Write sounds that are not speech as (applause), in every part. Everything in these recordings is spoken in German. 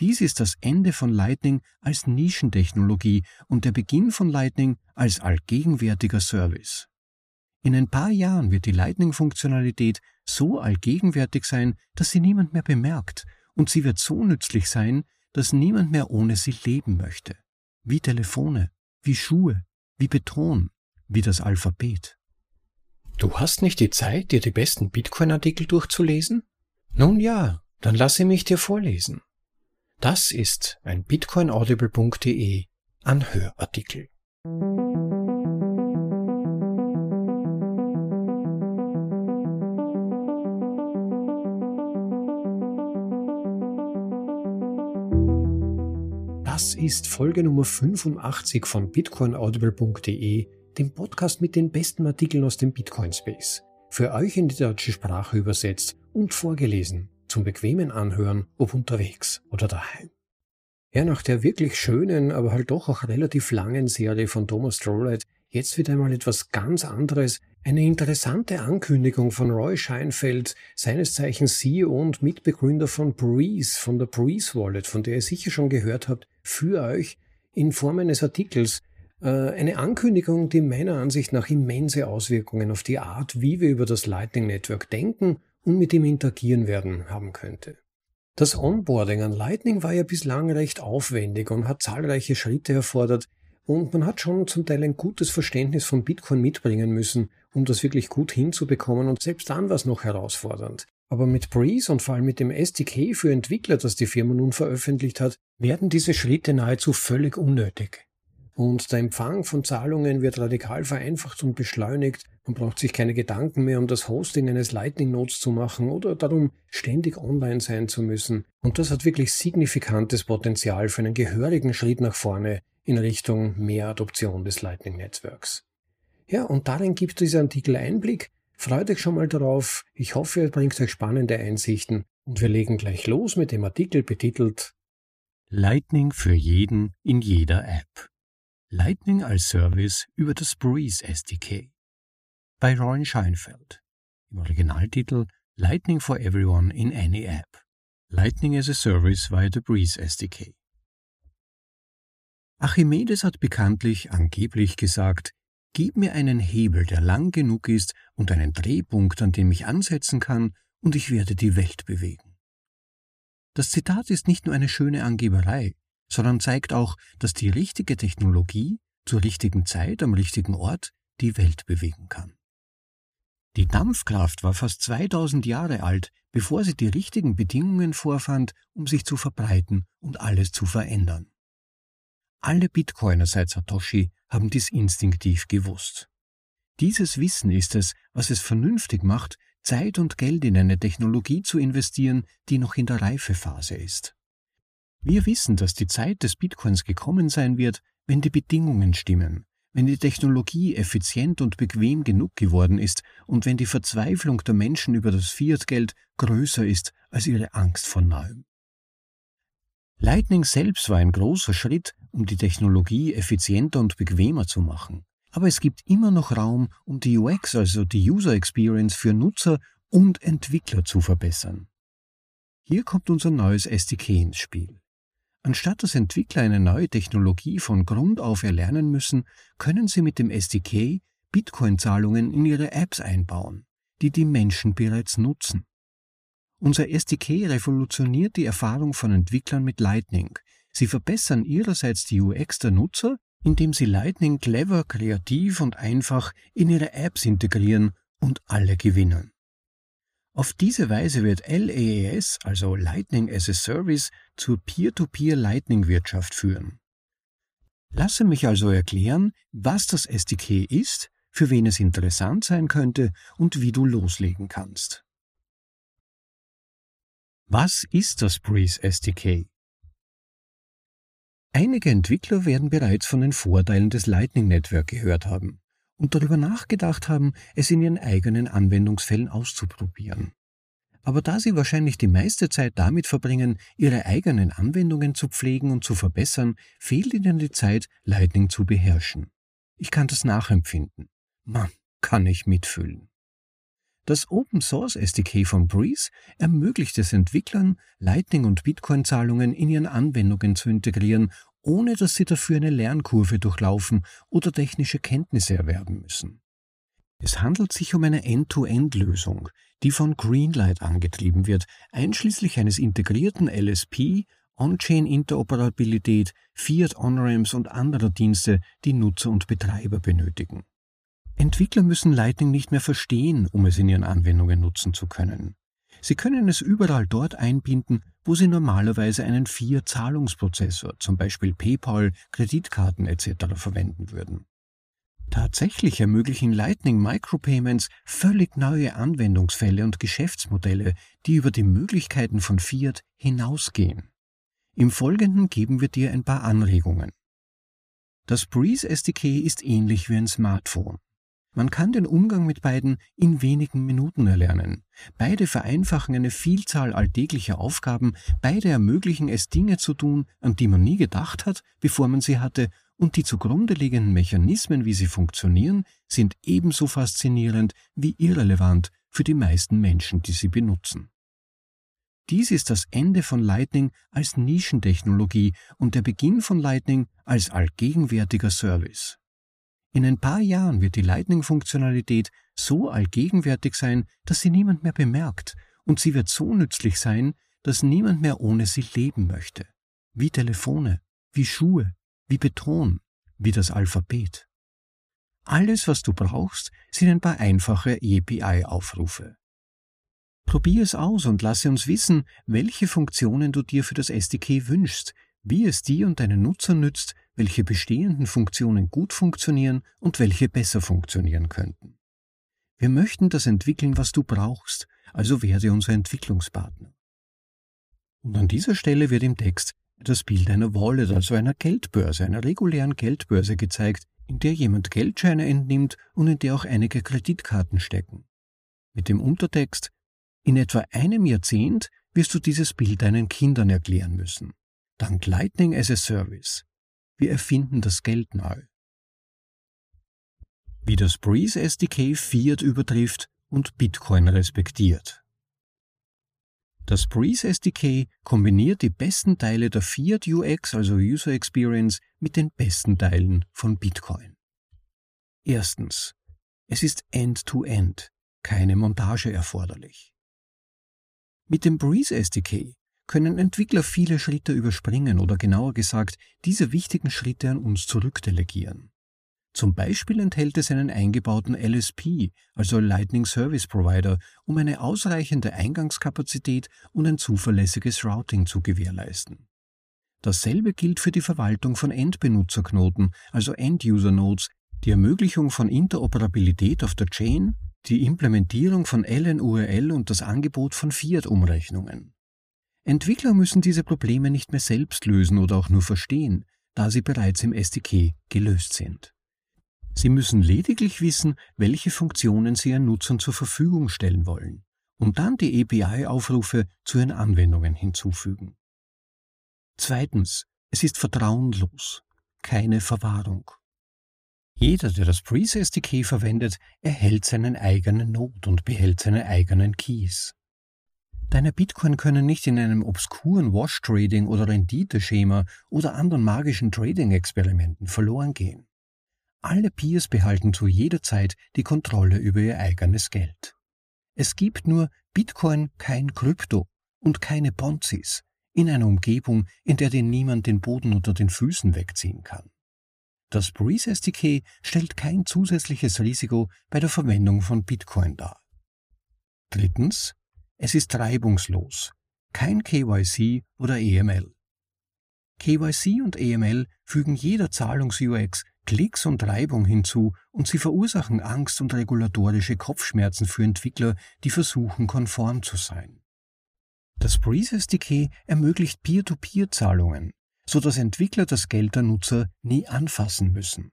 Dies ist das Ende von Lightning als Nischentechnologie und der Beginn von Lightning als allgegenwärtiger Service. In ein paar Jahren wird die Lightning-Funktionalität so allgegenwärtig sein, dass sie niemand mehr bemerkt, und sie wird so nützlich sein, dass niemand mehr ohne sie leben möchte. Wie Telefone, wie Schuhe, wie Beton, wie das Alphabet. Du hast nicht die Zeit, dir die besten Bitcoin-Artikel durchzulesen? Nun ja, dann lasse mich dir vorlesen. Das ist ein bitcoinaudible.de Anhörartikel. Das ist Folge Nummer 85 von bitcoinaudible.de, dem Podcast mit den besten Artikeln aus dem Bitcoin Space. Für euch in die deutsche Sprache übersetzt und vorgelesen, zum bequemen Anhören, ob unterwegs oder daheim. Ja, nach der wirklich schönen, aber halt doch auch relativ langen Serie von Thomas Strollett jetzt wieder einmal etwas ganz anderes, eine interessante Ankündigung von Roy Scheinfeld, seines Zeichens CEO und Mitbegründer von Breeze, von der Breeze Wallet, von der ihr sicher schon gehört habt, für euch in Form eines Artikels. Äh, eine Ankündigung, die meiner Ansicht nach immense Auswirkungen auf die Art, wie wir über das Lightning Network denken und mit ihm interagieren werden, haben könnte. Das Onboarding an Lightning war ja bislang recht aufwendig und hat zahlreiche Schritte erfordert, und man hat schon zum Teil ein gutes Verständnis von Bitcoin mitbringen müssen, um das wirklich gut hinzubekommen und selbst dann war es noch herausfordernd. Aber mit Breeze und vor allem mit dem SDK für Entwickler, das die Firma nun veröffentlicht hat, werden diese Schritte nahezu völlig unnötig. Und der Empfang von Zahlungen wird radikal vereinfacht und beschleunigt. Man braucht sich keine Gedanken mehr um das Hosting eines Lightning Nodes zu machen oder darum, ständig online sein zu müssen. Und das hat wirklich signifikantes Potenzial für einen gehörigen Schritt nach vorne in Richtung mehr Adoption des Lightning-Netzwerks. Ja, und darin gibt dieser Artikel Einblick. Freut euch schon mal darauf. Ich hoffe, er bringt euch spannende Einsichten. Und wir legen gleich los mit dem Artikel betitelt Lightning für jeden in jeder App. Lightning als Service über das Breeze SDK. Bei Roy Scheinfeld. Im Originaltitel Lightning for Everyone in any App. Lightning as a Service via the Breeze SDK. Archimedes hat bekanntlich angeblich gesagt, Gib mir einen Hebel, der lang genug ist und einen Drehpunkt, an dem ich ansetzen kann, und ich werde die Welt bewegen. Das Zitat ist nicht nur eine schöne Angeberei, sondern zeigt auch, dass die richtige Technologie zur richtigen Zeit am richtigen Ort die Welt bewegen kann. Die Dampfkraft war fast 2000 Jahre alt, bevor sie die richtigen Bedingungen vorfand, um sich zu verbreiten und alles zu verändern. Alle Bitcoiner seit Satoshi haben dies instinktiv gewusst. Dieses Wissen ist es, was es vernünftig macht, Zeit und Geld in eine Technologie zu investieren, die noch in der Reifephase ist. Wir wissen, dass die Zeit des Bitcoins gekommen sein wird, wenn die Bedingungen stimmen, wenn die Technologie effizient und bequem genug geworden ist und wenn die Verzweiflung der Menschen über das Fiat-Geld größer ist als ihre Angst vor Neuem. Lightning selbst war ein großer Schritt, um die Technologie effizienter und bequemer zu machen. Aber es gibt immer noch Raum, um die UX, also die User Experience für Nutzer und Entwickler zu verbessern. Hier kommt unser neues SDK ins Spiel. Anstatt dass Entwickler eine neue Technologie von Grund auf erlernen müssen, können sie mit dem SDK Bitcoin-Zahlungen in ihre Apps einbauen, die die Menschen bereits nutzen. Unser SDK revolutioniert die Erfahrung von Entwicklern mit Lightning. Sie verbessern ihrerseits die UX der Nutzer, indem sie Lightning clever, kreativ und einfach in ihre Apps integrieren und alle gewinnen. Auf diese Weise wird LAAS, also Lightning as a Service, zur Peer-to-Peer Lightning-Wirtschaft führen. Lasse mich also erklären, was das SDK ist, für wen es interessant sein könnte und wie du loslegen kannst. Was ist das Breeze SDK? Einige Entwickler werden bereits von den Vorteilen des Lightning Network gehört haben und darüber nachgedacht haben, es in ihren eigenen Anwendungsfällen auszuprobieren. Aber da sie wahrscheinlich die meiste Zeit damit verbringen, ihre eigenen Anwendungen zu pflegen und zu verbessern, fehlt ihnen die Zeit, Lightning zu beherrschen. Ich kann das nachempfinden. Mann, kann ich mitfühlen. Das Open Source SDK von Breeze ermöglicht es Entwicklern, Lightning- und Bitcoin-Zahlungen in ihren Anwendungen zu integrieren, ohne dass sie dafür eine Lernkurve durchlaufen oder technische Kenntnisse erwerben müssen. Es handelt sich um eine End-to-End-Lösung, die von Greenlight angetrieben wird, einschließlich eines integrierten LSP, On-Chain-Interoperabilität, Fiat-On-Ramps und anderer Dienste, die Nutzer und Betreiber benötigen. Entwickler müssen Lightning nicht mehr verstehen, um es in ihren Anwendungen nutzen zu können. Sie können es überall dort einbinden, wo Sie normalerweise einen Fiat-Zahlungsprozessor, zum Beispiel PayPal, Kreditkarten etc. verwenden würden. Tatsächlich ermöglichen Lightning Micropayments völlig neue Anwendungsfälle und Geschäftsmodelle, die über die Möglichkeiten von Fiat hinausgehen. Im Folgenden geben wir dir ein paar Anregungen. Das Breeze SDK ist ähnlich wie ein Smartphone. Man kann den Umgang mit beiden in wenigen Minuten erlernen. Beide vereinfachen eine Vielzahl alltäglicher Aufgaben, beide ermöglichen es Dinge zu tun, an die man nie gedacht hat, bevor man sie hatte, und die zugrunde liegenden Mechanismen, wie sie funktionieren, sind ebenso faszinierend wie irrelevant für die meisten Menschen, die sie benutzen. Dies ist das Ende von Lightning als Nischentechnologie und der Beginn von Lightning als allgegenwärtiger Service. In ein paar Jahren wird die Lightning-Funktionalität so allgegenwärtig sein, dass sie niemand mehr bemerkt, und sie wird so nützlich sein, dass niemand mehr ohne sie leben möchte. Wie Telefone, wie Schuhe, wie Beton, wie das Alphabet. Alles, was du brauchst, sind ein paar einfache API-Aufrufe. Probier es aus und lasse uns wissen, welche Funktionen du dir für das SDK wünschst, wie es dir und deinen Nutzer nützt, welche bestehenden Funktionen gut funktionieren und welche besser funktionieren könnten. Wir möchten das entwickeln, was du brauchst, also werde unser Entwicklungspartner. Und an dieser Stelle wird im Text das Bild einer Wallet, also einer Geldbörse, einer regulären Geldbörse gezeigt, in der jemand Geldscheine entnimmt und in der auch einige Kreditkarten stecken. Mit dem Untertext In etwa einem Jahrzehnt wirst du dieses Bild deinen Kindern erklären müssen. Dank Lightning as a Service. Wir erfinden das Geld neu. Wie das Breeze SDK Fiat übertrifft und Bitcoin respektiert. Das Breeze SDK kombiniert die besten Teile der Fiat UX, also User Experience, mit den besten Teilen von Bitcoin. Erstens. Es ist End-to-End, -End, keine Montage erforderlich. Mit dem Breeze SDK können Entwickler viele Schritte überspringen oder genauer gesagt diese wichtigen Schritte an uns zurückdelegieren. Zum Beispiel enthält es einen eingebauten LSP, also Lightning Service Provider, um eine ausreichende Eingangskapazität und ein zuverlässiges Routing zu gewährleisten. Dasselbe gilt für die Verwaltung von Endbenutzerknoten, also End-User-Nodes, die Ermöglichung von Interoperabilität auf der Chain, die Implementierung von LNURL und das Angebot von Fiat-Umrechnungen. Entwickler müssen diese Probleme nicht mehr selbst lösen oder auch nur verstehen, da sie bereits im SDK gelöst sind. Sie müssen lediglich wissen, welche Funktionen sie ihren Nutzern zur Verfügung stellen wollen und dann die API-Aufrufe zu ihren Anwendungen hinzufügen. Zweitens, es ist vertrauenlos, keine Verwahrung. Jeder, der das Breeze SDK verwendet, erhält seinen eigenen Node und behält seine eigenen Keys. Deine Bitcoin können nicht in einem obskuren Wash-Trading oder Renditeschema oder anderen magischen Trading-Experimenten verloren gehen. Alle Peers behalten zu jeder Zeit die Kontrolle über ihr eigenes Geld. Es gibt nur Bitcoin, kein Krypto und keine Ponzis in einer Umgebung, in der dir niemand den Boden unter den Füßen wegziehen kann. Das Breeze SDK stellt kein zusätzliches Risiko bei der Verwendung von Bitcoin dar. Drittens, es ist reibungslos. Kein KYC oder EML. KYC und EML fügen jeder Zahlungs-UX Klicks und Reibung hinzu und sie verursachen Angst und regulatorische Kopfschmerzen für Entwickler, die versuchen, konform zu sein. Das Breeze SDK ermöglicht Peer-to-Peer-Zahlungen, so dass Entwickler das Geld der Nutzer nie anfassen müssen.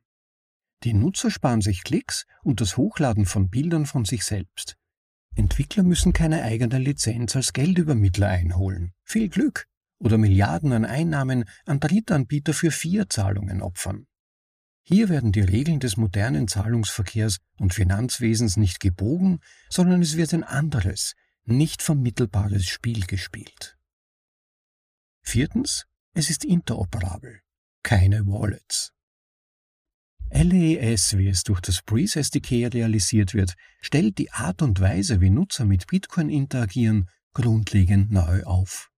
Die Nutzer sparen sich Klicks und das Hochladen von Bildern von sich selbst. Entwickler müssen keine eigene Lizenz als Geldübermittler einholen. Viel Glück! Oder Milliarden an Einnahmen an Drittanbieter für Fiat-Zahlungen opfern. Hier werden die Regeln des modernen Zahlungsverkehrs und Finanzwesens nicht gebogen, sondern es wird ein anderes, nicht vermittelbares Spiel gespielt. Viertens, es ist interoperabel, keine Wallets. LES, wie es durch das Breeze SDK realisiert wird, stellt die Art und Weise, wie Nutzer mit Bitcoin interagieren, grundlegend neu auf.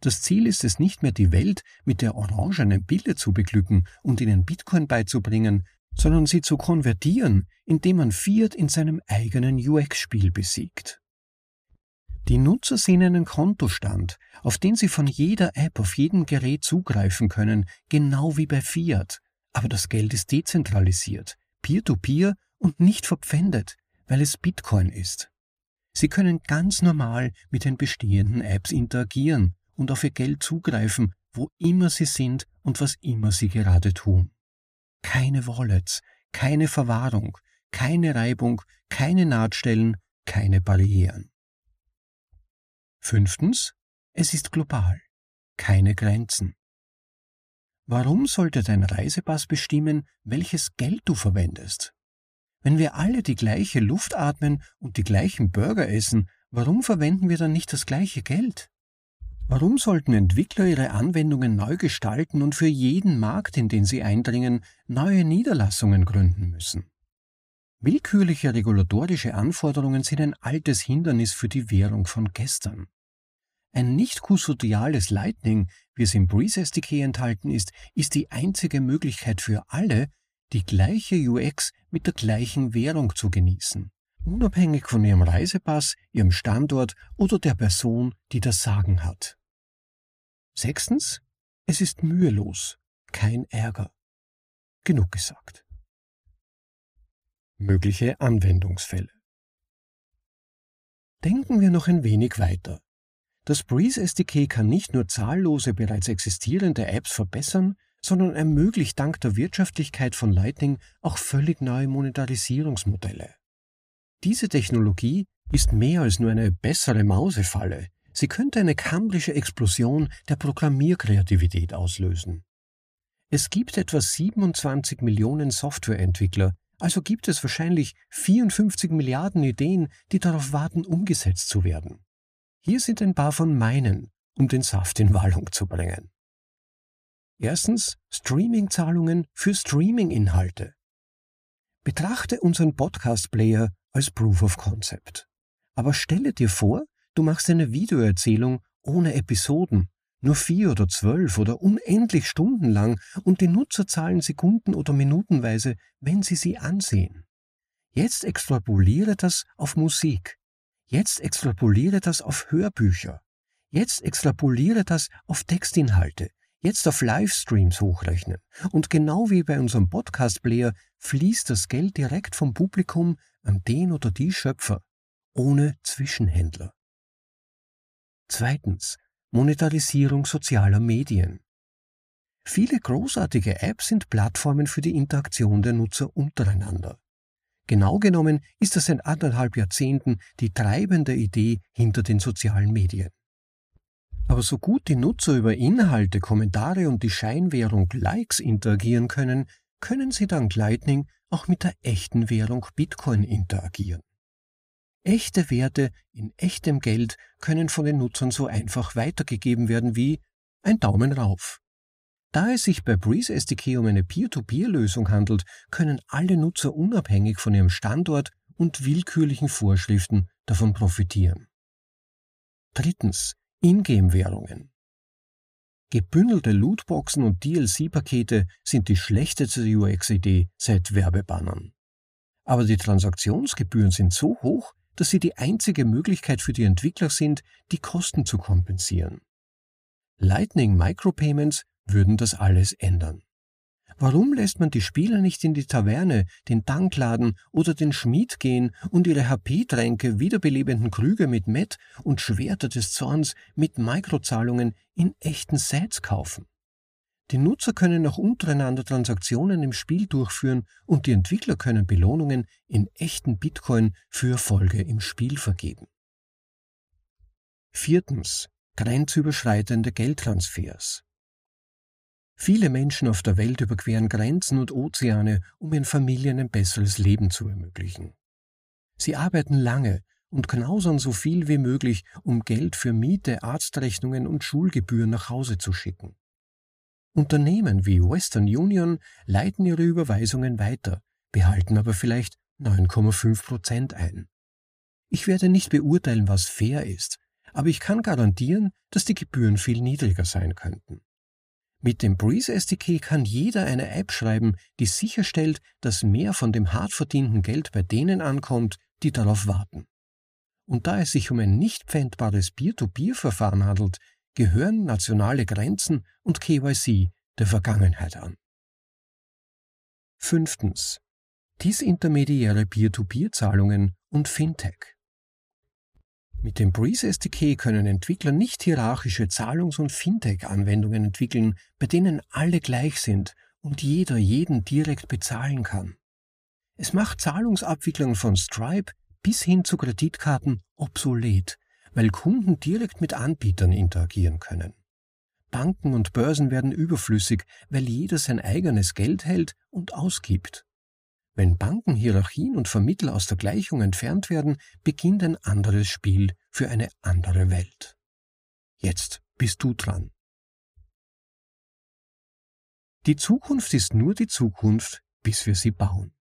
Das Ziel ist es nicht mehr, die Welt mit der orangenen Pille zu beglücken und ihnen Bitcoin beizubringen, sondern sie zu konvertieren, indem man Fiat in seinem eigenen UX-Spiel besiegt. Die Nutzer sehen einen Kontostand, auf den sie von jeder App auf jedem Gerät zugreifen können, genau wie bei Fiat. Aber das Geld ist dezentralisiert, peer-to-peer -peer und nicht verpfändet, weil es Bitcoin ist. Sie können ganz normal mit den bestehenden Apps interagieren und auf ihr Geld zugreifen, wo immer sie sind und was immer sie gerade tun. Keine Wallets, keine Verwahrung, keine Reibung, keine Nahtstellen, keine Barrieren. Fünftens, es ist global, keine Grenzen. Warum sollte dein Reisepass bestimmen, welches Geld du verwendest? Wenn wir alle die gleiche Luft atmen und die gleichen Burger essen, warum verwenden wir dann nicht das gleiche Geld? Warum sollten Entwickler ihre Anwendungen neu gestalten und für jeden Markt, in den sie eindringen, neue Niederlassungen gründen müssen? Willkürliche regulatorische Anforderungen sind ein altes Hindernis für die Währung von gestern. Ein nicht kusodiales Lightning, wie es im Breeze SDK enthalten ist, ist die einzige Möglichkeit für alle, die gleiche UX mit der gleichen Währung zu genießen, unabhängig von ihrem Reisepass, ihrem Standort oder der Person, die das Sagen hat. Sechstens, es ist mühelos, kein Ärger. Genug gesagt. Mögliche Anwendungsfälle. Denken wir noch ein wenig weiter. Das Breeze SDK kann nicht nur zahllose bereits existierende Apps verbessern, sondern ermöglicht dank der Wirtschaftlichkeit von Lightning auch völlig neue Monetarisierungsmodelle. Diese Technologie ist mehr als nur eine bessere Mausefalle, Sie könnte eine kambrische Explosion der Programmierkreativität auslösen. Es gibt etwa 27 Millionen Softwareentwickler, also gibt es wahrscheinlich 54 Milliarden Ideen, die darauf warten, umgesetzt zu werden. Hier sind ein paar von meinen, um den Saft in Wallung zu bringen. Erstens Streaming-Zahlungen für Streaming-Inhalte. Betrachte unseren Podcast-Player als Proof of Concept. Aber stelle dir vor, Du machst eine Videoerzählung ohne Episoden, nur vier oder zwölf oder unendlich stundenlang und die Nutzer zahlen Sekunden oder Minutenweise, wenn sie sie ansehen. Jetzt extrapoliere das auf Musik. Jetzt extrapoliere das auf Hörbücher. Jetzt extrapoliere das auf Textinhalte. Jetzt auf Livestreams hochrechnen. Und genau wie bei unserem Podcast-Player fließt das Geld direkt vom Publikum an den oder die Schöpfer, ohne Zwischenhändler. Zweitens. Monetarisierung sozialer Medien. Viele großartige Apps sind Plattformen für die Interaktion der Nutzer untereinander. Genau genommen ist das seit anderthalb Jahrzehnten die treibende Idee hinter den sozialen Medien. Aber so gut die Nutzer über Inhalte, Kommentare und die Scheinwährung Likes interagieren können, können sie dank Lightning auch mit der echten Währung Bitcoin interagieren. Echte Werte in echtem Geld können von den Nutzern so einfach weitergegeben werden wie ein Daumen rauf. Da es sich bei Breeze SDK um eine Peer-to-Peer-Lösung handelt, können alle Nutzer unabhängig von ihrem Standort und willkürlichen Vorschriften davon profitieren. Drittens. Ingame-Währungen. Gebündelte Lootboxen und DLC-Pakete sind die schlechteste UX-Idee seit Werbebannern. Aber die Transaktionsgebühren sind so hoch, dass sie die einzige Möglichkeit für die Entwickler sind, die Kosten zu kompensieren. Lightning Micropayments würden das alles ändern. Warum lässt man die Spieler nicht in die Taverne, den Dankladen oder den Schmied gehen und ihre HP-Tränke, wiederbelebenden Krüge mit Met und Schwerter des Zorns mit Mikrozahlungen in echten Sets kaufen? Die Nutzer können auch untereinander Transaktionen im Spiel durchführen und die Entwickler können Belohnungen in echten Bitcoin für Erfolge im Spiel vergeben. Viertens. Grenzüberschreitende Geldtransfers. Viele Menschen auf der Welt überqueren Grenzen und Ozeane, um ihren Familien ein besseres Leben zu ermöglichen. Sie arbeiten lange und knausern so viel wie möglich, um Geld für Miete, Arztrechnungen und Schulgebühren nach Hause zu schicken. Unternehmen wie Western Union leiten ihre Überweisungen weiter, behalten aber vielleicht 9,5 Prozent ein. Ich werde nicht beurteilen, was fair ist, aber ich kann garantieren, dass die Gebühren viel niedriger sein könnten. Mit dem Breeze SDK kann jeder eine App schreiben, die sicherstellt, dass mehr von dem hart verdienten Geld bei denen ankommt, die darauf warten. Und da es sich um ein nicht pfändbares Peer-to-Peer-Verfahren handelt, gehören nationale Grenzen und KYC der Vergangenheit an. Fünftens. Disintermediäre Peer-to-Peer-Zahlungen und Fintech. Mit dem Breeze SDK können Entwickler nicht hierarchische Zahlungs- und Fintech-Anwendungen entwickeln, bei denen alle gleich sind und jeder jeden direkt bezahlen kann. Es macht Zahlungsabwicklung von Stripe bis hin zu Kreditkarten obsolet, weil Kunden direkt mit Anbietern interagieren können. Banken und Börsen werden überflüssig, weil jeder sein eigenes Geld hält und ausgibt. Wenn Banken, Hierarchien und Vermittler aus der Gleichung entfernt werden, beginnt ein anderes Spiel für eine andere Welt. Jetzt bist du dran. Die Zukunft ist nur die Zukunft, bis wir sie bauen.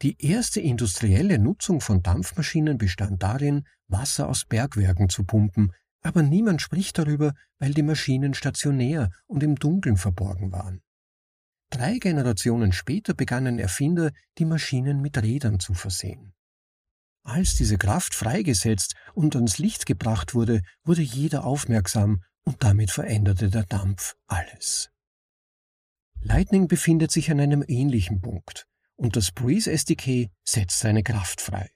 Die erste industrielle Nutzung von Dampfmaschinen bestand darin, Wasser aus Bergwerken zu pumpen, aber niemand spricht darüber, weil die Maschinen stationär und im Dunkeln verborgen waren. Drei Generationen später begannen Erfinder, die Maschinen mit Rädern zu versehen. Als diese Kraft freigesetzt und ans Licht gebracht wurde, wurde jeder aufmerksam und damit veränderte der Dampf alles. Lightning befindet sich an einem ähnlichen Punkt und das Breeze SDK setzt seine Kraft frei.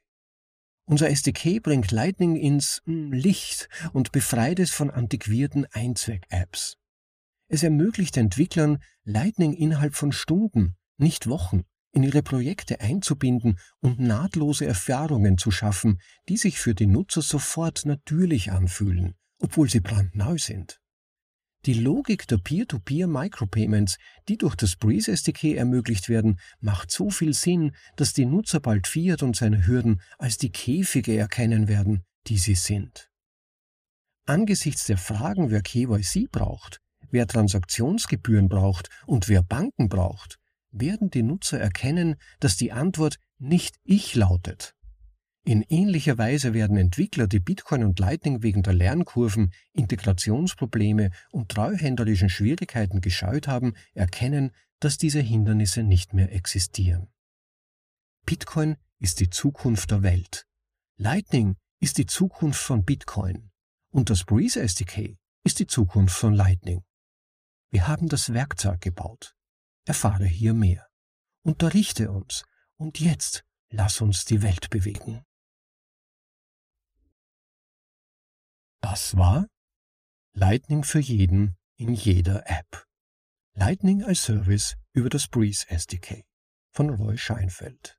Unser SDK bringt Lightning ins hm, Licht und befreit es von antiquierten Einzweck-Apps. Es ermöglicht Entwicklern, Lightning innerhalb von Stunden, nicht Wochen, in ihre Projekte einzubinden und nahtlose Erfahrungen zu schaffen, die sich für die Nutzer sofort natürlich anfühlen, obwohl sie brandneu sind. Die Logik der Peer-to-Peer-Micropayments, die durch das Breeze SDK ermöglicht werden, macht so viel Sinn, dass die Nutzer bald Fiat und seine Hürden als die Käfige erkennen werden, die sie sind. Angesichts der Fragen, wer KYC braucht, wer Transaktionsgebühren braucht und wer Banken braucht, werden die Nutzer erkennen, dass die Antwort nicht ich lautet, in ähnlicher Weise werden Entwickler, die Bitcoin und Lightning wegen der Lernkurven, Integrationsprobleme und treuhänderischen Schwierigkeiten gescheut haben, erkennen, dass diese Hindernisse nicht mehr existieren. Bitcoin ist die Zukunft der Welt. Lightning ist die Zukunft von Bitcoin. Und das Breeze SDK ist die Zukunft von Lightning. Wir haben das Werkzeug gebaut. Erfahre hier mehr. Unterrichte uns. Und jetzt lass uns die Welt bewegen. Das war Lightning für jeden in jeder App. Lightning als Service über das Breeze SDK von Roy Scheinfeld.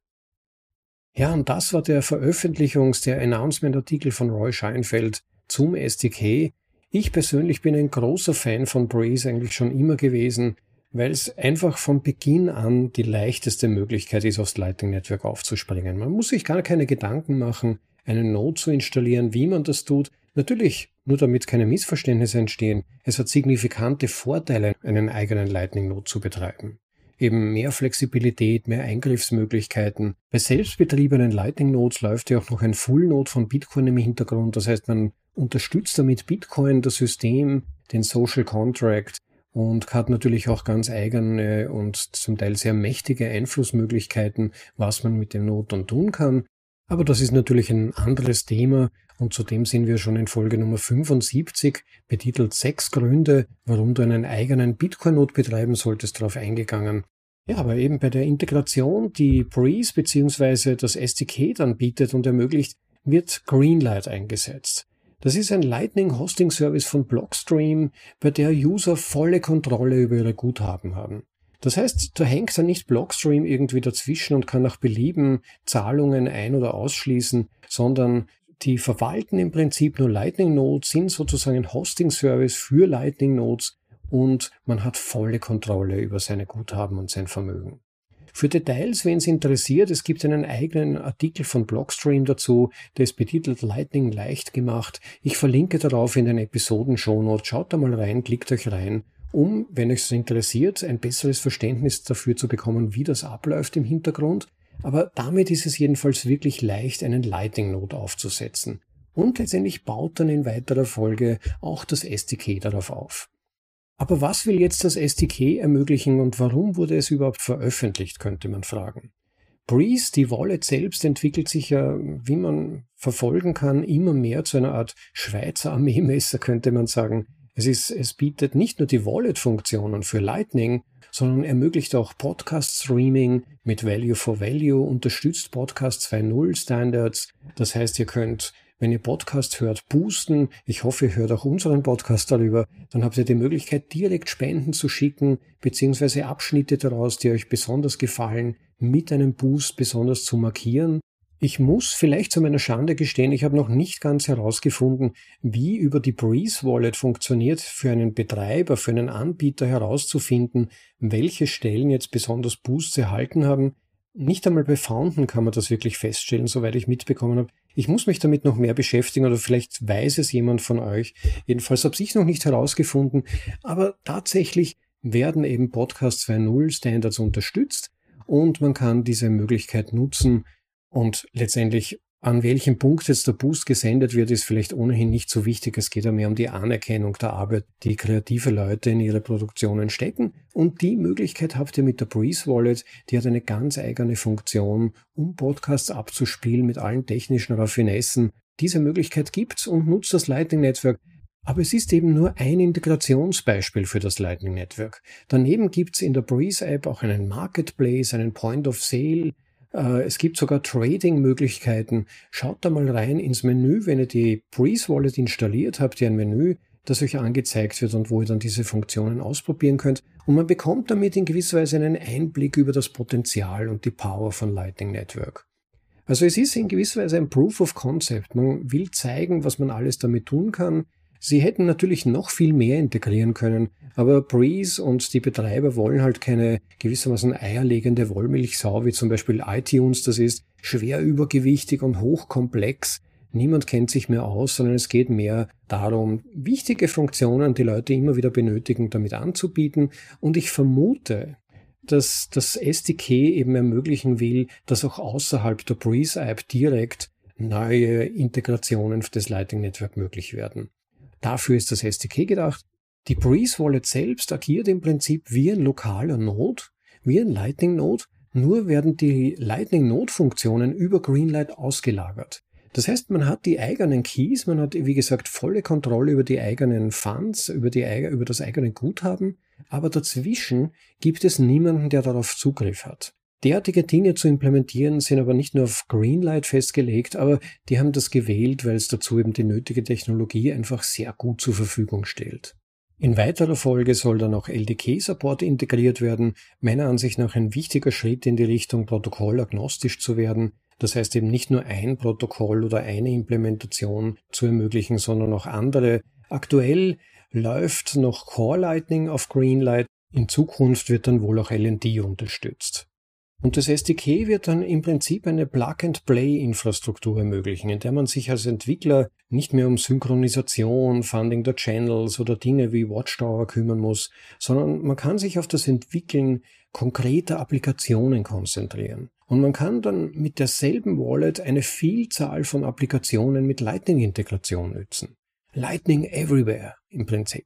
Ja, und das war der Veröffentlichungs-, der Announcement-Artikel von Roy Scheinfeld zum SDK. Ich persönlich bin ein großer Fan von Breeze eigentlich schon immer gewesen, weil es einfach von Beginn an die leichteste Möglichkeit ist, aufs Lightning Network aufzuspringen. Man muss sich gar keine Gedanken machen, einen Node zu installieren, wie man das tut. Natürlich, nur damit keine Missverständnisse entstehen, es hat signifikante Vorteile, einen eigenen Lightning-Node zu betreiben. Eben mehr Flexibilität, mehr Eingriffsmöglichkeiten. Bei selbstbetriebenen Lightning-Nodes läuft ja auch noch ein Full-Node von Bitcoin im Hintergrund. Das heißt, man unterstützt damit Bitcoin, das System, den Social Contract und hat natürlich auch ganz eigene und zum Teil sehr mächtige Einflussmöglichkeiten, was man mit dem Node dann tun kann. Aber das ist natürlich ein anderes Thema und zudem sind wir schon in Folge Nummer 75 betitelt sechs Gründe, warum du einen eigenen Bitcoin-Node betreiben solltest, darauf eingegangen. Ja, aber eben bei der Integration, die Breeze bzw. das SDK dann bietet und ermöglicht, wird Greenlight eingesetzt. Das ist ein Lightning Hosting Service von Blockstream, bei der User volle Kontrolle über ihre Guthaben haben. Das heißt, da hängt dann nicht Blockstream irgendwie dazwischen und kann nach Belieben Zahlungen ein- oder ausschließen, sondern die verwalten im Prinzip nur Lightning Nodes, sind sozusagen ein Hosting Service für Lightning Nodes und man hat volle Kontrolle über seine Guthaben und sein Vermögen. Für Details, wen es interessiert, es gibt einen eigenen Artikel von Blockstream dazu, der ist betitelt Lightning leicht gemacht. Ich verlinke darauf in den Episoden Shownotes. Schaut da mal rein, klickt euch rein, um, wenn euch es interessiert, ein besseres Verständnis dafür zu bekommen, wie das abläuft im Hintergrund. Aber damit ist es jedenfalls wirklich leicht, einen Lightning Node aufzusetzen. Und letztendlich baut dann in weiterer Folge auch das SDK darauf auf. Aber was will jetzt das SDK ermöglichen und warum wurde es überhaupt veröffentlicht, könnte man fragen. Breeze, die Wallet selbst, entwickelt sich ja, wie man verfolgen kann, immer mehr zu einer Art Schweizer Armeemesser, könnte man sagen. Es, ist, es bietet nicht nur die Wallet-Funktionen für Lightning, sondern ermöglicht auch Podcast-Streaming mit Value for Value, unterstützt Podcast 2.0 Standards. Das heißt, ihr könnt wenn ihr Podcast hört, boosten. Ich hoffe, ihr hört auch unseren Podcast darüber. Dann habt ihr die Möglichkeit, direkt Spenden zu schicken, beziehungsweise Abschnitte daraus, die euch besonders gefallen, mit einem Boost besonders zu markieren. Ich muss vielleicht zu meiner Schande gestehen, ich habe noch nicht ganz herausgefunden, wie über die Breeze Wallet funktioniert, für einen Betreiber, für einen Anbieter herauszufinden, welche Stellen jetzt besonders Boosts erhalten haben. Nicht einmal bei Fountain kann man das wirklich feststellen, soweit ich mitbekommen habe. Ich muss mich damit noch mehr beschäftigen oder vielleicht weiß es jemand von euch. Jedenfalls habe ich noch nicht herausgefunden. Aber tatsächlich werden eben Podcast 2.0 Standards unterstützt und man kann diese Möglichkeit nutzen und letztendlich an welchem Punkt jetzt der Boost gesendet wird, ist vielleicht ohnehin nicht so wichtig. Es geht ja mehr um die Anerkennung der Arbeit, die kreative Leute in ihre Produktionen stecken. Und die Möglichkeit habt ihr mit der Breeze Wallet. Die hat eine ganz eigene Funktion, um Podcasts abzuspielen mit allen technischen Raffinessen. Diese Möglichkeit gibt's und nutzt das Lightning Network. Aber es ist eben nur ein Integrationsbeispiel für das Lightning Network. Daneben gibt's in der Breeze App auch einen Marketplace, einen Point of Sale, es gibt sogar Trading-Möglichkeiten. Schaut da mal rein ins Menü, wenn ihr die Breeze Wallet installiert habt, ihr ein Menü, das euch angezeigt wird und wo ihr dann diese Funktionen ausprobieren könnt. Und man bekommt damit in gewisser Weise einen Einblick über das Potenzial und die Power von Lightning Network. Also es ist in gewisser Weise ein Proof of Concept. Man will zeigen, was man alles damit tun kann. Sie hätten natürlich noch viel mehr integrieren können, aber Breeze und die Betreiber wollen halt keine gewissermaßen eierlegende Wollmilchsau, wie zum Beispiel iTunes das ist, schwer übergewichtig und hochkomplex. Niemand kennt sich mehr aus, sondern es geht mehr darum, wichtige Funktionen, die Leute immer wieder benötigen, damit anzubieten. Und ich vermute, dass das SDK eben ermöglichen will, dass auch außerhalb der Breeze App direkt neue Integrationen des Lightning Network möglich werden. Dafür ist das SDK gedacht. Die Breeze Wallet selbst agiert im Prinzip wie ein lokaler Node, wie ein Lightning Node, nur werden die Lightning Node Funktionen über Greenlight ausgelagert. Das heißt, man hat die eigenen Keys, man hat, wie gesagt, volle Kontrolle über die eigenen Funds, über, die, über das eigene Guthaben, aber dazwischen gibt es niemanden, der darauf Zugriff hat. Derartige Dinge zu implementieren sind aber nicht nur auf Greenlight festgelegt, aber die haben das gewählt, weil es dazu eben die nötige Technologie einfach sehr gut zur Verfügung stellt. In weiterer Folge soll dann auch LDK-Support integriert werden, meiner Ansicht nach ein wichtiger Schritt in die Richtung protokollagnostisch zu werden, das heißt eben nicht nur ein Protokoll oder eine Implementation zu ermöglichen, sondern auch andere. Aktuell läuft noch Core Lightning auf Greenlight, in Zukunft wird dann wohl auch LND unterstützt. Und das SDK wird dann im Prinzip eine Plug-and-Play-Infrastruktur ermöglichen, in der man sich als Entwickler nicht mehr um Synchronisation, Funding der Channels oder Dinge wie Watchtower kümmern muss, sondern man kann sich auf das Entwickeln konkreter Applikationen konzentrieren. Und man kann dann mit derselben Wallet eine Vielzahl von Applikationen mit Lightning-Integration nutzen. Lightning Everywhere im Prinzip.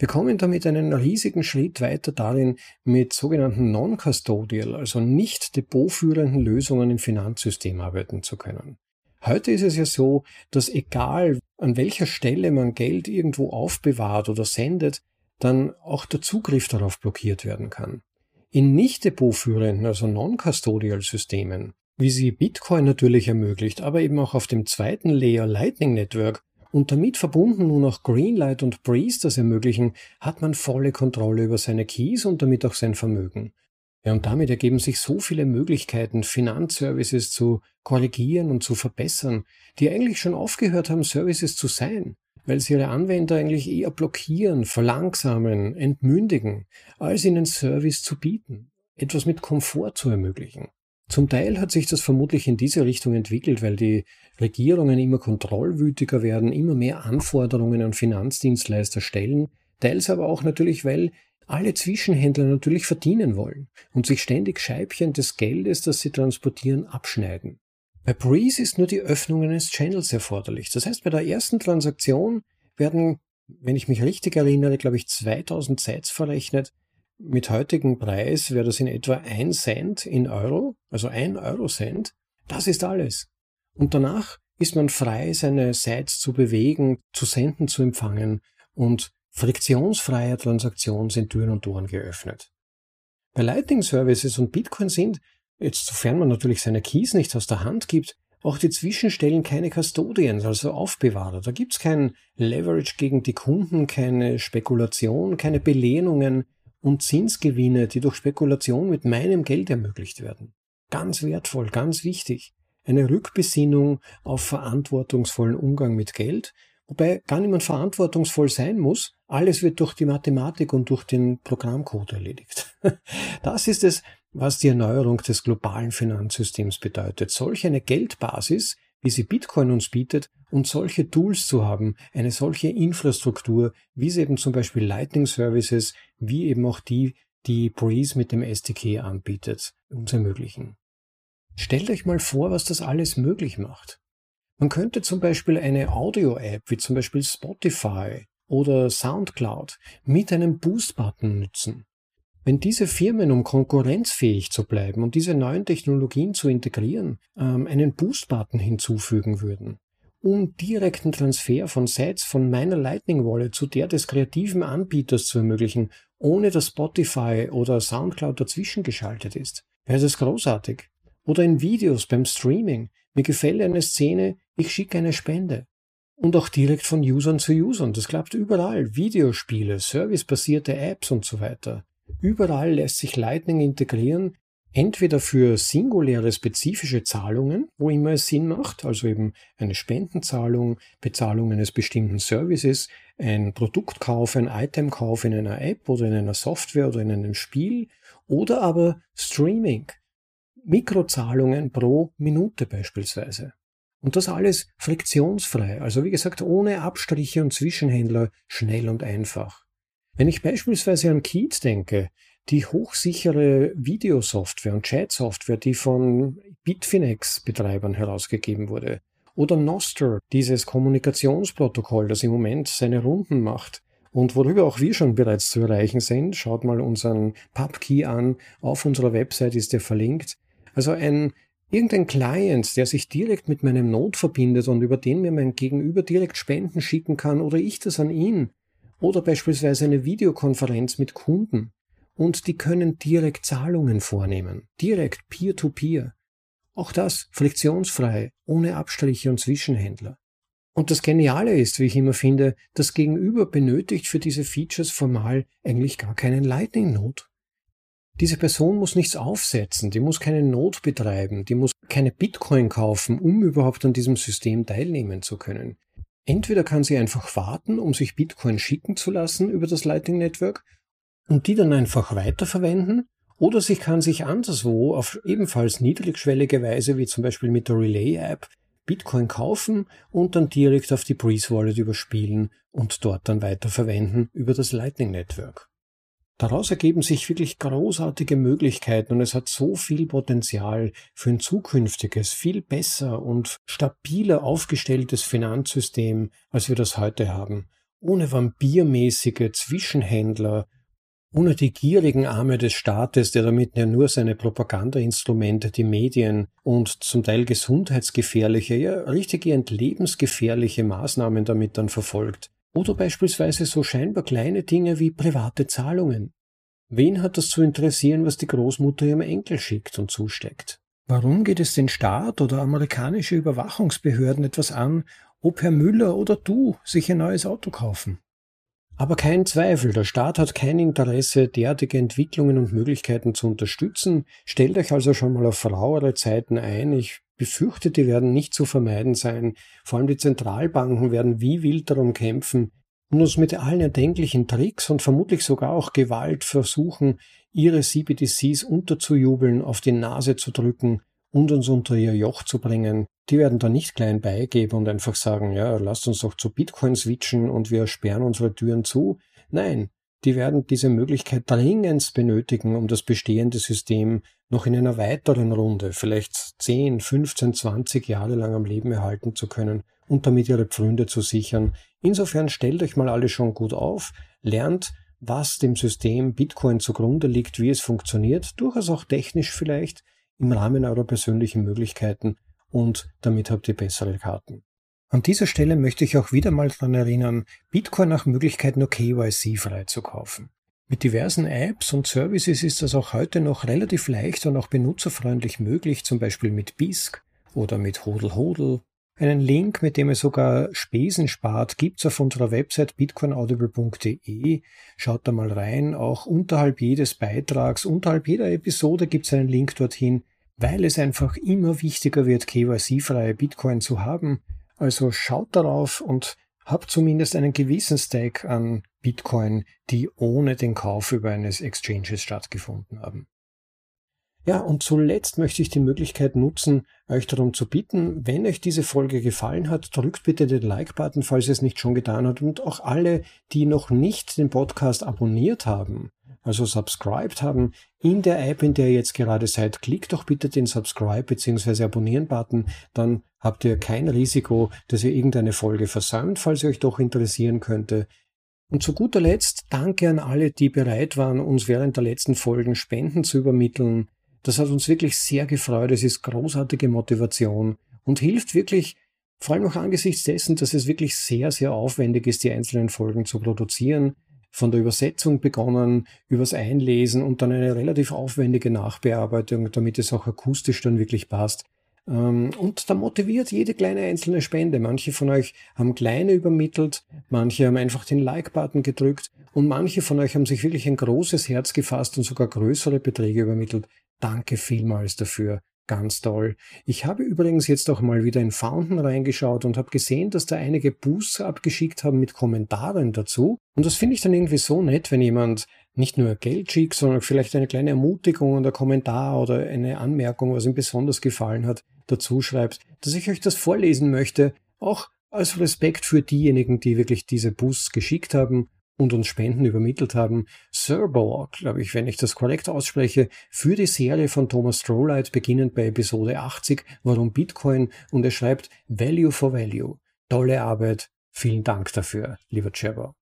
Wir kommen damit einen riesigen Schritt weiter darin, mit sogenannten Non-Custodial, also nicht depotführenden Lösungen im Finanzsystem arbeiten zu können. Heute ist es ja so, dass egal an welcher Stelle man Geld irgendwo aufbewahrt oder sendet, dann auch der Zugriff darauf blockiert werden kann. In nicht depotführenden, also Non-Custodial Systemen, wie sie Bitcoin natürlich ermöglicht, aber eben auch auf dem zweiten Layer Lightning Network, und damit verbunden nun auch Greenlight und Breeze das ermöglichen, hat man volle Kontrolle über seine Keys und damit auch sein Vermögen. Ja, und damit ergeben sich so viele Möglichkeiten, Finanzservices zu korrigieren und zu verbessern, die eigentlich schon aufgehört haben, Services zu sein. weil sie ihre Anwender eigentlich eher blockieren, verlangsamen, entmündigen, als ihnen Service zu bieten, etwas mit Komfort zu ermöglichen. Zum Teil hat sich das vermutlich in diese Richtung entwickelt, weil die Regierungen immer kontrollwütiger werden, immer mehr Anforderungen an Finanzdienstleister stellen, teils aber auch natürlich, weil alle Zwischenhändler natürlich verdienen wollen und sich ständig Scheibchen des Geldes, das sie transportieren, abschneiden. Bei Breeze ist nur die Öffnung eines Channels erforderlich. Das heißt, bei der ersten Transaktion werden, wenn ich mich richtig erinnere, glaube ich, 2000 Sites verrechnet. Mit heutigem Preis wäre das in etwa ein Cent in Euro, also ein Euro-Cent. Das ist alles. Und danach ist man frei, seine Sites zu bewegen, zu senden, zu empfangen und friktionsfreie Transaktionen sind Türen und Toren geöffnet. Bei Lightning Services und Bitcoin sind, jetzt sofern man natürlich seine Keys nicht aus der Hand gibt, auch die Zwischenstellen keine Custodians, also Aufbewahrer. Da gibt's kein Leverage gegen die Kunden, keine Spekulation, keine Belehnungen und Zinsgewinne, die durch Spekulation mit meinem Geld ermöglicht werden. Ganz wertvoll, ganz wichtig. Eine Rückbesinnung auf verantwortungsvollen Umgang mit Geld, wobei gar niemand verantwortungsvoll sein muss. Alles wird durch die Mathematik und durch den Programmcode erledigt. (laughs) Das ist es, was die Erneuerung des globalen Finanzsystems bedeutet. Solch eine Geldbasis, wie sie Bitcoin uns bietet, und solche Tools zu haben, eine solche Infrastruktur, wie sie eben zum Beispiel Lightning Services, wie eben auch die, die Breeze mit dem SDK anbietet, uns ermöglichen. Stellt euch mal vor, was das alles möglich macht. Man könnte zum Beispiel eine Audio-App wie zum Beispiel Spotify oder SoundCloud mit einem Boost-Button nutzen. Wenn diese Firmen, um konkurrenzfähig zu bleiben und diese neuen Technologien zu integrieren, ähm, einen Boost-Button hinzufügen würden, um direkten Transfer von Sites von meiner Lightning Wallet zu der des kreativen Anbieters zu ermöglichen, ohne dass Spotify oder SoundCloud dazwischen geschaltet ist, wäre das großartig. Oder in Videos beim Streaming. Mir gefällt eine Szene, ich schicke eine Spende. Und auch direkt von Usern zu Usern. Das klappt überall. Videospiele, servicebasierte Apps und so weiter. Überall lässt sich Lightning integrieren, entweder für singuläre spezifische Zahlungen, wo immer es Sinn macht, also eben eine Spendenzahlung, Bezahlung eines bestimmten Services, ein Produktkauf, ein Itemkauf in einer App oder in einer Software oder in einem Spiel, oder aber Streaming, Mikrozahlungen pro Minute beispielsweise. Und das alles friktionsfrei, also wie gesagt ohne Abstriche und Zwischenhändler, schnell und einfach. Wenn ich beispielsweise an Keat denke, die hochsichere Videosoftware und Chatsoftware, die von Bitfinex-Betreibern herausgegeben wurde, oder Noster, dieses Kommunikationsprotokoll, das im Moment seine Runden macht und worüber auch wir schon bereits zu erreichen sind, schaut mal unseren PubKey an, auf unserer Website ist er verlinkt. Also ein Irgendein Client, der sich direkt mit meinem Node verbindet und über den mir mein Gegenüber direkt Spenden schicken kann oder ich das an ihn. Oder beispielsweise eine Videokonferenz mit Kunden. Und die können direkt Zahlungen vornehmen. Direkt peer-to-peer. -peer. Auch das friktionsfrei, ohne Abstriche und Zwischenhändler. Und das Geniale ist, wie ich immer finde, das Gegenüber benötigt für diese Features formal eigentlich gar keinen Lightning-Node. Diese Person muss nichts aufsetzen, die muss keine Not betreiben, die muss keine Bitcoin kaufen, um überhaupt an diesem System teilnehmen zu können. Entweder kann sie einfach warten, um sich Bitcoin schicken zu lassen über das Lightning Network und die dann einfach weiterverwenden, oder sie kann sich anderswo auf ebenfalls niedrigschwellige Weise, wie zum Beispiel mit der Relay App, Bitcoin kaufen und dann direkt auf die Breeze Wallet überspielen und dort dann weiterverwenden über das Lightning Network. Daraus ergeben sich wirklich großartige Möglichkeiten und es hat so viel Potenzial für ein zukünftiges, viel besser und stabiler aufgestelltes Finanzsystem, als wir das heute haben. Ohne vampirmäßige Zwischenhändler, ohne die gierigen Arme des Staates, der damit ja nur seine Propagandainstrumente, die Medien und zum Teil gesundheitsgefährliche, ja richtig lebensgefährliche Maßnahmen damit dann verfolgt. Oder beispielsweise so scheinbar kleine Dinge wie private Zahlungen. Wen hat das zu interessieren, was die Großmutter ihrem Enkel schickt und zusteckt? Warum geht es den Staat oder amerikanische Überwachungsbehörden etwas an, ob Herr Müller oder du sich ein neues Auto kaufen? Aber kein Zweifel, der Staat hat kein Interesse, derartige Entwicklungen und Möglichkeiten zu unterstützen. Stellt euch also schon mal auf rauere Zeiten ein. Ich befürchte, die werden nicht zu vermeiden sein. Vor allem die Zentralbanken werden wie wild darum kämpfen und uns mit allen erdenklichen Tricks und vermutlich sogar auch Gewalt versuchen, ihre CBDCs unterzujubeln, auf die Nase zu drücken und uns unter ihr Joch zu bringen. Die werden da nicht klein beigeben und einfach sagen, ja, lasst uns doch zu Bitcoin switchen und wir sperren unsere Türen zu. Nein, die werden diese Möglichkeit dringend benötigen, um das bestehende System noch in einer weiteren Runde, vielleicht 10, 15, 20 Jahre lang am Leben erhalten zu können und damit ihre Pfründe zu sichern. Insofern stellt euch mal alle schon gut auf, lernt, was dem System Bitcoin zugrunde liegt, wie es funktioniert, durchaus auch technisch vielleicht im Rahmen eurer persönlichen Möglichkeiten und damit habt ihr bessere Karten. An dieser Stelle möchte ich auch wieder mal daran erinnern, Bitcoin nach Möglichkeit nur KYC frei zu kaufen. Mit diversen Apps und Services ist das auch heute noch relativ leicht und auch benutzerfreundlich möglich, zum Beispiel mit BISC oder mit Hodel Hodel. Einen Link, mit dem ihr sogar Spesen spart, gibt's auf unserer Website bitcoinaudible.de. Schaut da mal rein. Auch unterhalb jedes Beitrags, unterhalb jeder Episode gibt's einen Link dorthin, weil es einfach immer wichtiger wird, KYC-freie Bitcoin zu haben. Also schaut darauf und habe zumindest einen gewissen Stack an Bitcoin, die ohne den Kauf über eines Exchanges stattgefunden haben. Ja, und zuletzt möchte ich die Möglichkeit nutzen, euch darum zu bitten, wenn euch diese Folge gefallen hat, drückt bitte den Like-Button, falls ihr es nicht schon getan habt. Und auch alle, die noch nicht den Podcast abonniert haben, also subscribed haben, in der App, in der ihr jetzt gerade seid, klickt doch bitte den Subscribe bzw. Abonnieren-Button, dann habt ihr kein Risiko, dass ihr irgendeine Folge versäumt, falls ihr euch doch interessieren könnte. Und zu guter Letzt danke an alle, die bereit waren, uns während der letzten Folgen Spenden zu übermitteln. Das hat uns wirklich sehr gefreut. Es ist großartige Motivation und hilft wirklich, vor allem auch angesichts dessen, dass es wirklich sehr, sehr aufwendig ist, die einzelnen Folgen zu produzieren von der Übersetzung begonnen, übers Einlesen und dann eine relativ aufwendige Nachbearbeitung, damit es auch akustisch dann wirklich passt. Ähm, und da motiviert jede kleine einzelne Spende. Manche von euch haben kleine übermittelt, manche haben einfach den Like-Button gedrückt und manche von euch haben sich wirklich ein großes Herz gefasst und sogar größere Beträge übermittelt. Danke vielmals dafür. Ganz toll. Ich habe übrigens jetzt auch mal wieder in Fountain reingeschaut und habe gesehen, dass da einige Boosts abgeschickt haben mit Kommentaren dazu. Und das finde ich dann irgendwie so nett, wenn jemand nicht nur Geld schickt, sondern vielleicht eine kleine Ermutigung oder Kommentar oder eine Anmerkung, was ihm besonders gefallen hat, dazu schreibt, dass ich euch das vorlesen möchte, auch als Respekt für diejenigen, die wirklich diese Boosts geschickt haben und uns Spenden übermittelt haben. Serbo, glaube ich, wenn ich das korrekt ausspreche, für die Serie von Thomas Strohlight beginnend bei Episode 80, warum Bitcoin und er schreibt Value for Value. Tolle Arbeit. Vielen Dank dafür, lieber Trevor.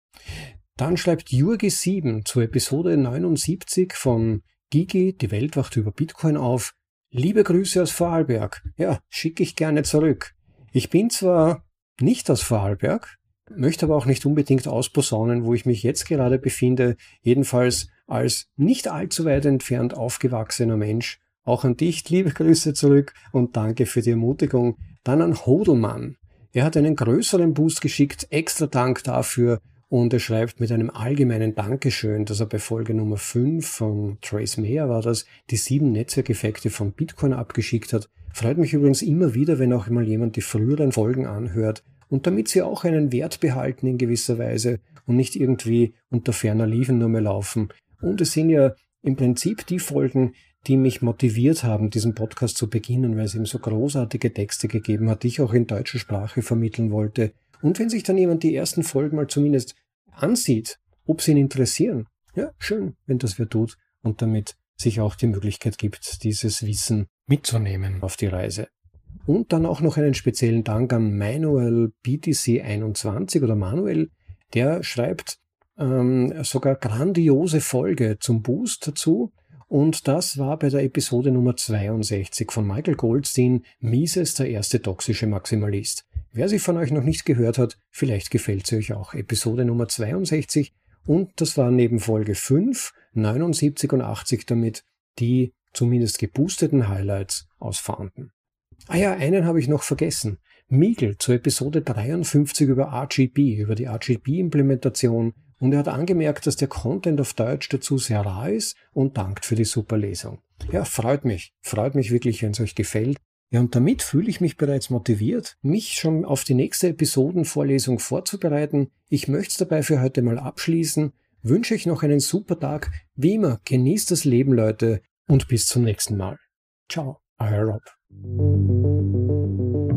Dann schreibt Jurgi7 zur Episode 79 von Gigi, die Weltwacht über Bitcoin auf. Liebe Grüße aus Vorarlberg. Ja, schicke ich gerne zurück. Ich bin zwar nicht aus Vorarlberg, möchte aber auch nicht unbedingt ausposaunen, wo ich mich jetzt gerade befinde, jedenfalls als nicht allzu weit entfernt aufgewachsener Mensch. Auch an dich liebe Grüße zurück und danke für die Ermutigung. Dann an Hodelmann. Er hat einen größeren Boost geschickt, extra Dank dafür und er schreibt mit einem allgemeinen Dankeschön, dass er bei Folge Nummer 5 von Trace Mayer war das, die sieben Netzwerkeffekte von Bitcoin abgeschickt hat. Freut mich übrigens immer wieder, wenn auch mal jemand die früheren Folgen anhört und damit sie auch einen Wert behalten in gewisser Weise und nicht irgendwie unter ferner Liefen nur mehr laufen. Und es sind ja im Prinzip die Folgen, die mich motiviert haben, diesen Podcast zu beginnen, weil es ihm so großartige Texte gegeben hat, die ich auch in deutscher Sprache vermitteln wollte. Und wenn sich dann jemand die ersten Folgen mal zumindest ansieht, ob sie ihn interessieren, ja, schön, wenn das wer tut und damit sich auch die Möglichkeit gibt, dieses Wissen mitzunehmen auf die Reise. Und dann auch noch einen speziellen Dank an Manuel BTC21 oder Manuel, der schreibt ähm, sogar grandiose Folge zum Boost dazu. Und das war bei der Episode Nummer 62 von Michael Goldstein, Mises, der erste toxische Maximalist. Wer sie von euch noch nicht gehört hat, vielleicht gefällt sie euch auch. Episode Nummer 62 und das war neben Folge 5, 79 und 80 damit die zumindest geboosteten Highlights aus Fountain. Ah ja, einen habe ich noch vergessen. Miegel zur Episode 53 über RGB, über die RGB-Implementation Und er hat angemerkt, dass der Content auf Deutsch dazu sehr rar ist und dankt für die super Lesung. Ja, freut mich. Freut mich wirklich, wenn es euch gefällt. Ja, und damit fühle ich mich bereits motiviert, mich schon auf die nächste Episodenvorlesung vorzubereiten. Ich möchte es dabei für heute mal abschließen. Wünsche euch noch einen super Tag. Wie immer, genießt das Leben, Leute, und bis zum nächsten Mal. Ciao, euer Rob. Thank you.